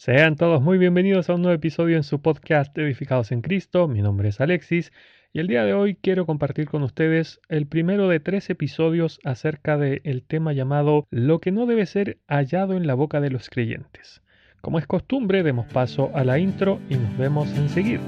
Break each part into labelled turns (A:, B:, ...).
A: Sean todos muy bienvenidos a un nuevo episodio en su podcast Edificados en Cristo. Mi nombre es Alexis y el día de hoy quiero compartir con ustedes el primero de tres episodios acerca del tema llamado Lo que no debe ser hallado en la boca de los creyentes. Como es costumbre, demos paso a la intro y nos vemos enseguida.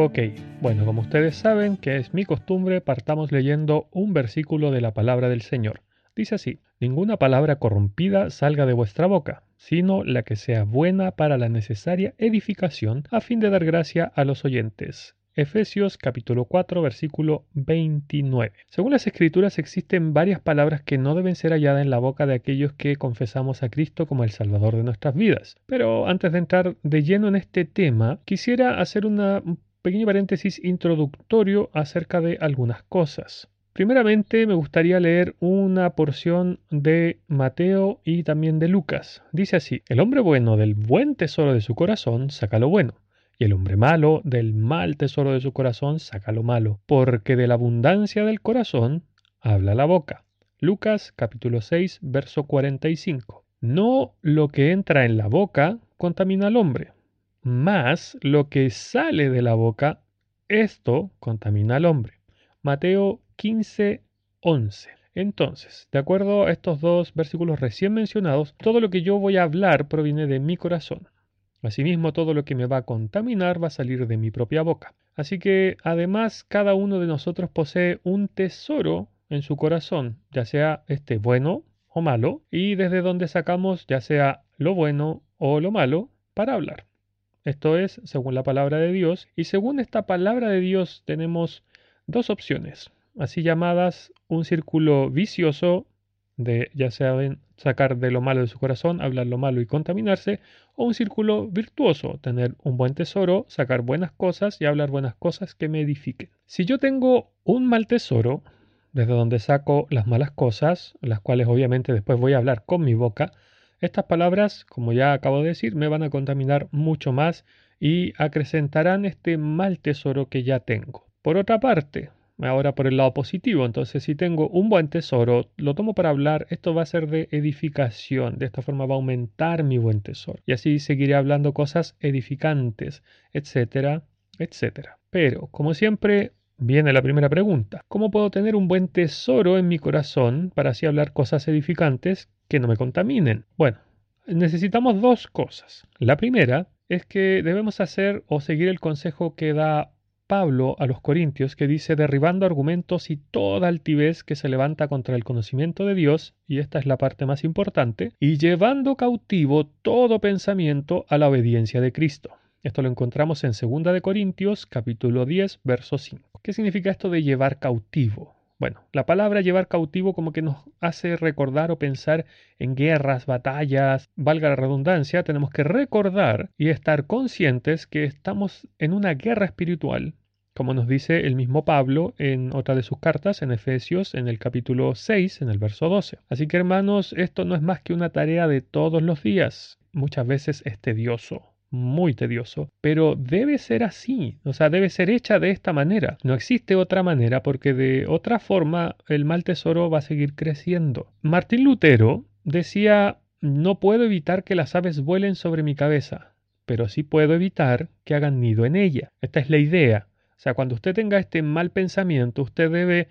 A: Ok, bueno, como ustedes saben que es mi costumbre, partamos leyendo un versículo de la palabra del Señor. Dice así, ninguna palabra corrompida salga de vuestra boca, sino la que sea buena para la necesaria edificación, a fin de dar gracia a los oyentes. Efesios capítulo 4 versículo 29. Según las escrituras existen varias palabras que no deben ser halladas en la boca de aquellos que confesamos a Cristo como el Salvador de nuestras vidas. Pero antes de entrar de lleno en este tema, quisiera hacer una pequeño paréntesis introductorio acerca de algunas cosas. Primeramente me gustaría leer una porción de Mateo y también de Lucas. Dice así, el hombre bueno del buen tesoro de su corazón saca lo bueno, y el hombre malo del mal tesoro de su corazón saca lo malo, porque de la abundancia del corazón habla la boca. Lucas capítulo 6 verso 45. No lo que entra en la boca contamina al hombre, más lo que sale de la boca, esto contamina al hombre. Mateo 15, 11. Entonces, de acuerdo a estos dos versículos recién mencionados, todo lo que yo voy a hablar proviene de mi corazón. Asimismo, todo lo que me va a contaminar va a salir de mi propia boca. Así que, además, cada uno de nosotros posee un tesoro en su corazón, ya sea este bueno o malo, y desde donde sacamos ya sea lo bueno o lo malo para hablar. Esto es según la palabra de Dios. Y según esta palabra de Dios tenemos dos opciones, así llamadas un círculo vicioso de ya sea sacar de lo malo de su corazón, hablar lo malo y contaminarse, o un círculo virtuoso, tener un buen tesoro, sacar buenas cosas y hablar buenas cosas que me edifiquen. Si yo tengo un mal tesoro, desde donde saco las malas cosas, las cuales obviamente después voy a hablar con mi boca, estas palabras, como ya acabo de decir, me van a contaminar mucho más y acrecentarán este mal tesoro que ya tengo. Por otra parte, ahora por el lado positivo, entonces si tengo un buen tesoro, lo tomo para hablar, esto va a ser de edificación, de esta forma va a aumentar mi buen tesoro. Y así seguiré hablando cosas edificantes, etcétera, etcétera. Pero, como siempre, Viene la primera pregunta. ¿Cómo puedo tener un buen tesoro en mi corazón para así hablar cosas edificantes que no me contaminen? Bueno, necesitamos dos cosas. La primera es que debemos hacer o seguir el consejo que da Pablo a los Corintios, que dice derribando argumentos y toda altivez que se levanta contra el conocimiento de Dios, y esta es la parte más importante, y llevando cautivo todo pensamiento a la obediencia de Cristo. Esto lo encontramos en 2 de Corintios capítulo 10, verso 5. ¿Qué significa esto de llevar cautivo? Bueno, la palabra llevar cautivo como que nos hace recordar o pensar en guerras, batallas, valga la redundancia, tenemos que recordar y estar conscientes que estamos en una guerra espiritual, como nos dice el mismo Pablo en otra de sus cartas, en Efesios, en el capítulo 6, en el verso 12. Así que hermanos, esto no es más que una tarea de todos los días, muchas veces es tedioso, muy tedioso, pero debe ser así, o sea, debe ser hecha de esta manera. No existe otra manera porque de otra forma el mal tesoro va a seguir creciendo. Martín Lutero decía, no puedo evitar que las aves vuelen sobre mi cabeza, pero sí puedo evitar que hagan nido en ella. Esta es la idea. O sea, cuando usted tenga este mal pensamiento, usted debe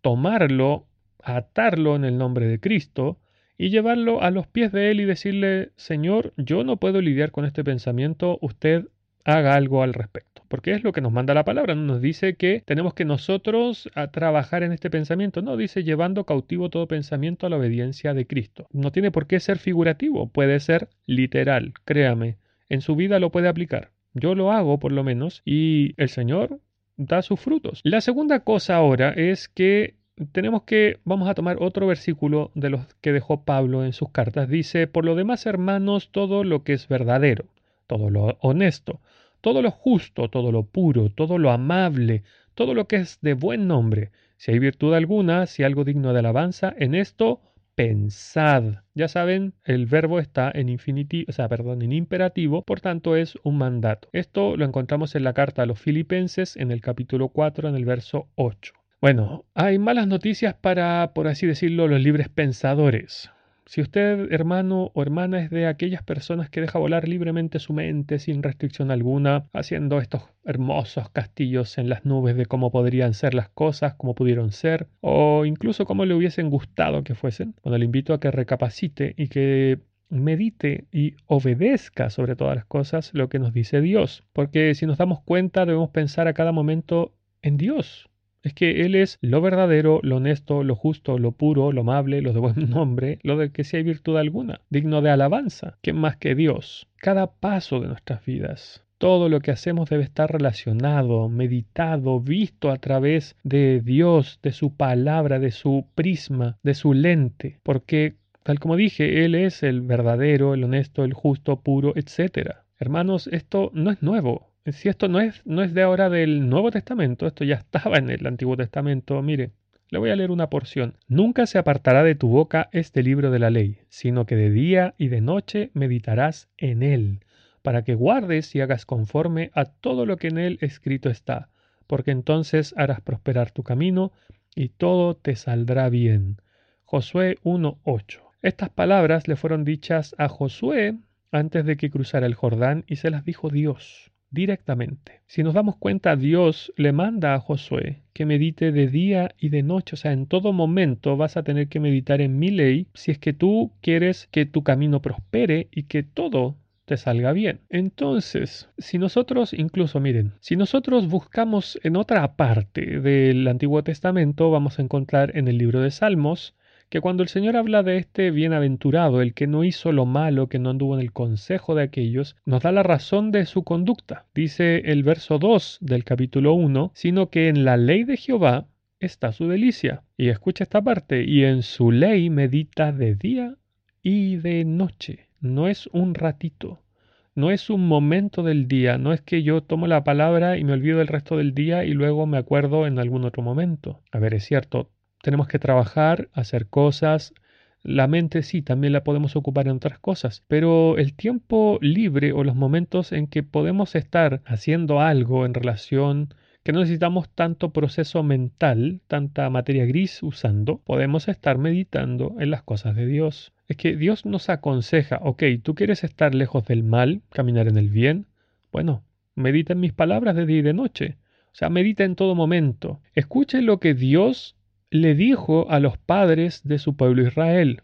A: tomarlo, atarlo en el nombre de Cristo, y llevarlo a los pies de él y decirle, Señor, yo no puedo lidiar con este pensamiento, usted haga algo al respecto. Porque es lo que nos manda la palabra, no nos dice que tenemos que nosotros a trabajar en este pensamiento, no, dice llevando cautivo todo pensamiento a la obediencia de Cristo. No tiene por qué ser figurativo, puede ser literal, créame, en su vida lo puede aplicar. Yo lo hago por lo menos y el Señor da sus frutos. La segunda cosa ahora es que tenemos que, vamos a tomar otro versículo de los que dejó Pablo en sus cartas. Dice, por lo demás, hermanos, todo lo que es verdadero, todo lo honesto, todo lo justo, todo lo puro, todo lo amable, todo lo que es de buen nombre, si hay virtud alguna, si algo digno de alabanza, en esto pensad. Ya saben, el verbo está en infinitivo, o sea, perdón, en imperativo, por tanto es un mandato. Esto lo encontramos en la carta a los filipenses en el capítulo 4, en el verso 8. Bueno, hay malas noticias para, por así decirlo, los libres pensadores. Si usted, hermano o hermana, es de aquellas personas que deja volar libremente su mente sin restricción alguna, haciendo estos hermosos castillos en las nubes de cómo podrían ser las cosas, cómo pudieron ser, o incluso cómo le hubiesen gustado que fuesen, bueno, le invito a que recapacite y que medite y obedezca sobre todas las cosas lo que nos dice Dios, porque si nos damos cuenta debemos pensar a cada momento en Dios, es que Él es lo verdadero, lo honesto, lo justo, lo puro, lo amable, lo de buen nombre, lo de que si hay virtud alguna, digno de alabanza. ¿Quién más que Dios? Cada paso de nuestras vidas. Todo lo que hacemos debe estar relacionado, meditado, visto a través de Dios, de su palabra, de su prisma, de su lente, porque, tal como dije, Él es el verdadero, el honesto, el justo, puro, etc. Hermanos, esto no es nuevo. Si esto no es, no es de ahora del Nuevo Testamento, esto ya estaba en el Antiguo Testamento, mire, le voy a leer una porción. Nunca se apartará de tu boca este libro de la ley, sino que de día y de noche meditarás en él, para que guardes y hagas conforme a todo lo que en él escrito está, porque entonces harás prosperar tu camino y todo te saldrá bien. Josué 1.8. Estas palabras le fueron dichas a Josué antes de que cruzara el Jordán y se las dijo Dios directamente. Si nos damos cuenta, Dios le manda a Josué que medite de día y de noche, o sea, en todo momento vas a tener que meditar en mi ley si es que tú quieres que tu camino prospere y que todo te salga bien. Entonces, si nosotros, incluso miren, si nosotros buscamos en otra parte del Antiguo Testamento, vamos a encontrar en el libro de Salmos que cuando el Señor habla de este bienaventurado, el que no hizo lo malo, que no anduvo en el consejo de aquellos, nos da la razón de su conducta. Dice el verso 2 del capítulo 1, sino que en la ley de Jehová está su delicia. Y escucha esta parte, y en su ley medita de día y de noche. No es un ratito, no es un momento del día, no es que yo tomo la palabra y me olvido del resto del día y luego me acuerdo en algún otro momento. A ver, es cierto, tenemos que trabajar, hacer cosas. La mente sí, también la podemos ocupar en otras cosas, pero el tiempo libre o los momentos en que podemos estar haciendo algo en relación que no necesitamos tanto proceso mental, tanta materia gris usando, podemos estar meditando en las cosas de Dios. Es que Dios nos aconseja, ok, tú quieres estar lejos del mal, caminar en el bien, bueno, medita en mis palabras de día y de noche. O sea, medita en todo momento. Escuche lo que Dios le dijo a los padres de su pueblo Israel.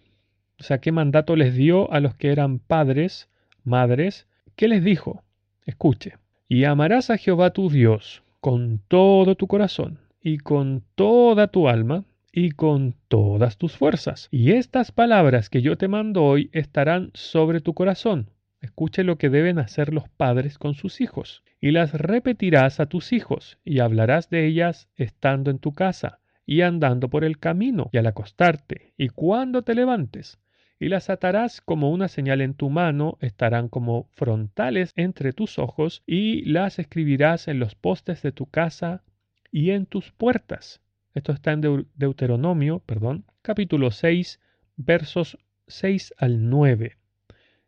A: O sea, ¿qué mandato les dio a los que eran padres, madres? ¿Qué les dijo? Escuche. Y amarás a Jehová tu Dios con todo tu corazón y con toda tu alma y con todas tus fuerzas. Y estas palabras que yo te mando hoy estarán sobre tu corazón. Escuche lo que deben hacer los padres con sus hijos. Y las repetirás a tus hijos y hablarás de ellas estando en tu casa y andando por el camino y al acostarte y cuando te levantes, y las atarás como una señal en tu mano, estarán como frontales entre tus ojos, y las escribirás en los postes de tu casa y en tus puertas. Esto está en Deuteronomio, perdón, capítulo 6, versos 6 al 9.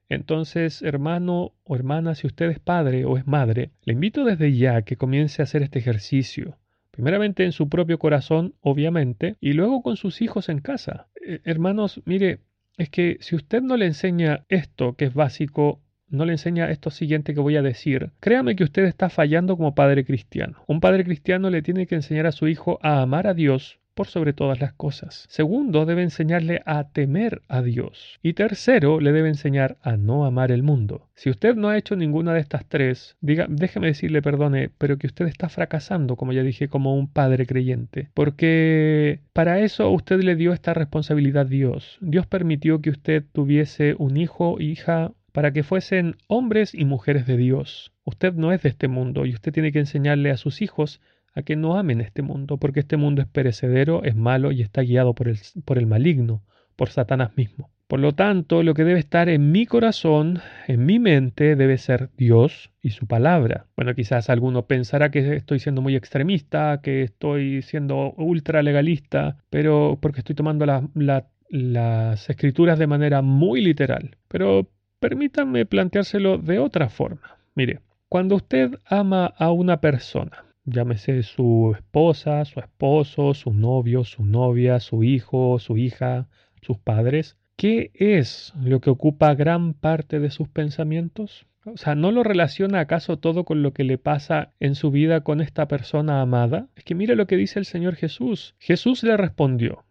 A: Entonces, hermano o hermana, si usted es padre o es madre, le invito desde ya que comience a hacer este ejercicio Primeramente en su propio corazón, obviamente, y luego con sus hijos en casa. Eh, hermanos, mire, es que si usted no le enseña esto, que es básico, no le enseña esto siguiente que voy a decir, créame que usted está fallando como padre cristiano. Un padre cristiano le tiene que enseñar a su hijo a amar a Dios por sobre todas las cosas. Segundo, debe enseñarle a temer a Dios. Y tercero, le debe enseñar a no amar el mundo. Si usted no ha hecho ninguna de estas tres, diga, déjeme decirle, perdone, pero que usted está fracasando, como ya dije, como un padre creyente. Porque para eso usted le dio esta responsabilidad a Dios. Dios permitió que usted tuviese un hijo, hija, para que fuesen hombres y mujeres de Dios. Usted no es de este mundo y usted tiene que enseñarle a sus hijos a que no amen este mundo, porque este mundo es perecedero, es malo y está guiado por el, por el maligno, por Satanás mismo. Por lo tanto, lo que debe estar en mi corazón, en mi mente, debe ser Dios y su palabra. Bueno, quizás alguno pensará que estoy siendo muy extremista, que estoy siendo ultra legalista, pero porque estoy tomando la, la las escrituras de manera muy literal, pero permítanme planteárselo de otra forma. Mire, cuando usted ama a una persona, llámese su esposa, su esposo, su novio, su novia, su hijo, su hija, sus padres, ¿qué es lo que ocupa gran parte de sus pensamientos? O sea, ¿no lo relaciona acaso todo con lo que le pasa en su vida con esta persona amada? Es que mire lo que dice el Señor Jesús. Jesús le respondió,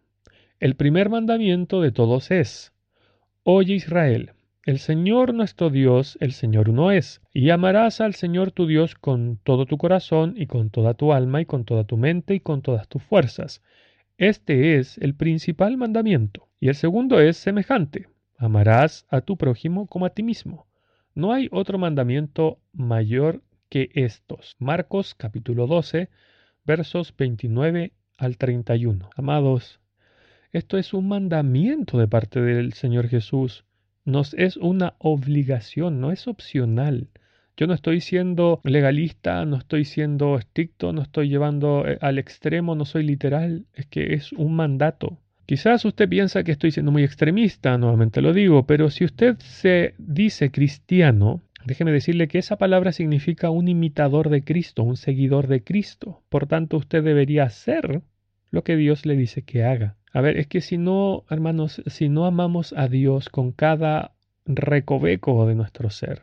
A: el primer mandamiento de todos es, Oye Israel, el Señor nuestro Dios, el Señor uno es, y amarás al Señor tu Dios con todo tu corazón y con toda tu alma y con toda tu mente y con todas tus fuerzas. Este es el principal mandamiento. Y el segundo es semejante, amarás a tu prójimo como a ti mismo. No hay otro mandamiento mayor que estos. Marcos capítulo 12, versos 29 al 31. Amados, esto es un mandamiento de parte del Señor Jesús. Nos es una obligación, no es opcional. Yo no estoy siendo legalista, no estoy siendo estricto, no estoy llevando eh, al extremo, no soy literal, es que es un mandato. Quizás usted piensa que estoy siendo muy extremista, nuevamente lo digo, pero si usted se dice cristiano, déjeme decirle que esa palabra significa un imitador de Cristo, un seguidor de Cristo. Por tanto, usted debería hacer lo que Dios le dice que haga. A ver, es que si no, hermanos, si no amamos a Dios con cada recoveco de nuestro ser,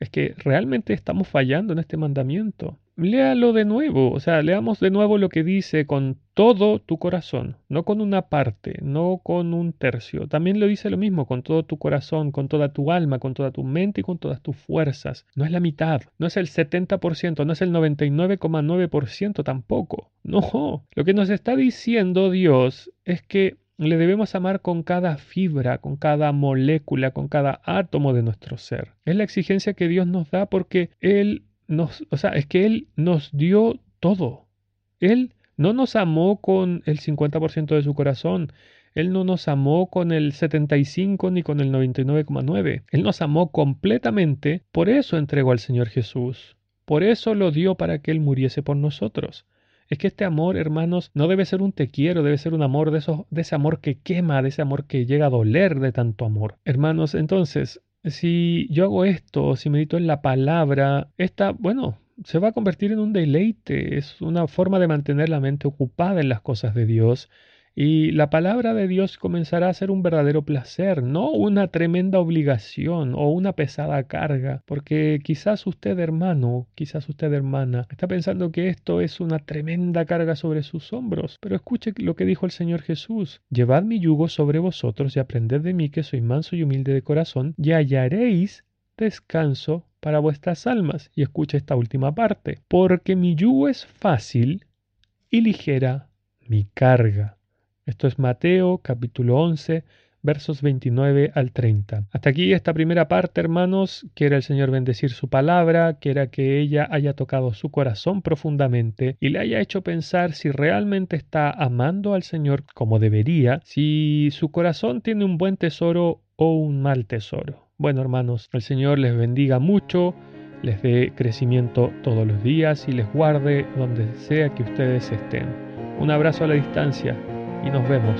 A: es que realmente estamos fallando en este mandamiento léalo de nuevo, o sea, leamos de nuevo lo que dice con todo tu corazón, no con una parte, no con un tercio. También lo dice lo mismo, con todo tu corazón, con toda tu alma, con toda tu mente y con todas tus fuerzas. No es la mitad, no es el 70%, no es el 99,9% tampoco. No, lo que nos está diciendo Dios es que le debemos amar con cada fibra, con cada molécula, con cada átomo de nuestro ser. Es la exigencia que Dios nos da porque Él o sea, es que Él nos dio todo. Él no nos amó con el 50% de su corazón. Él no nos amó con el 75 ni con el 99,9. Él nos amó completamente, por eso entregó al Señor Jesús. Por eso lo dio para que Él muriese por nosotros. Es que este amor, hermanos, no debe ser un te quiero, debe ser un amor de, esos, de ese amor que quema, de ese amor que llega a doler de tanto amor. Hermanos, entonces, si yo hago esto, si medito en la palabra, esta, bueno, se va a convertir en un deleite, es una forma de mantener la mente ocupada en las cosas de Dios y la palabra de Dios comenzará a ser un verdadero placer, no una tremenda obligación o una pesada carga, porque quizás usted hermano, quizás usted hermana, está pensando que esto es una tremenda carga sobre sus hombros, pero escuche lo que dijo el Señor Jesús, llevad mi yugo sobre vosotros y aprended de mí que soy manso y humilde de corazón, y hallaréis descanso para vuestras almas. Y escuche esta última parte, porque mi yugo es fácil y ligera mi carga. Esto es Mateo capítulo 11 versos 29 al 30. Hasta aquí esta primera parte, hermanos, quiera el Señor bendecir su palabra, quiera que ella haya tocado su corazón profundamente y le haya hecho pensar si realmente está amando al Señor como debería, si su corazón tiene un buen tesoro o un mal tesoro. Bueno, hermanos, el Señor les bendiga mucho, les dé crecimiento todos los días y les guarde donde sea que ustedes estén. Un abrazo a la distancia y nos vemos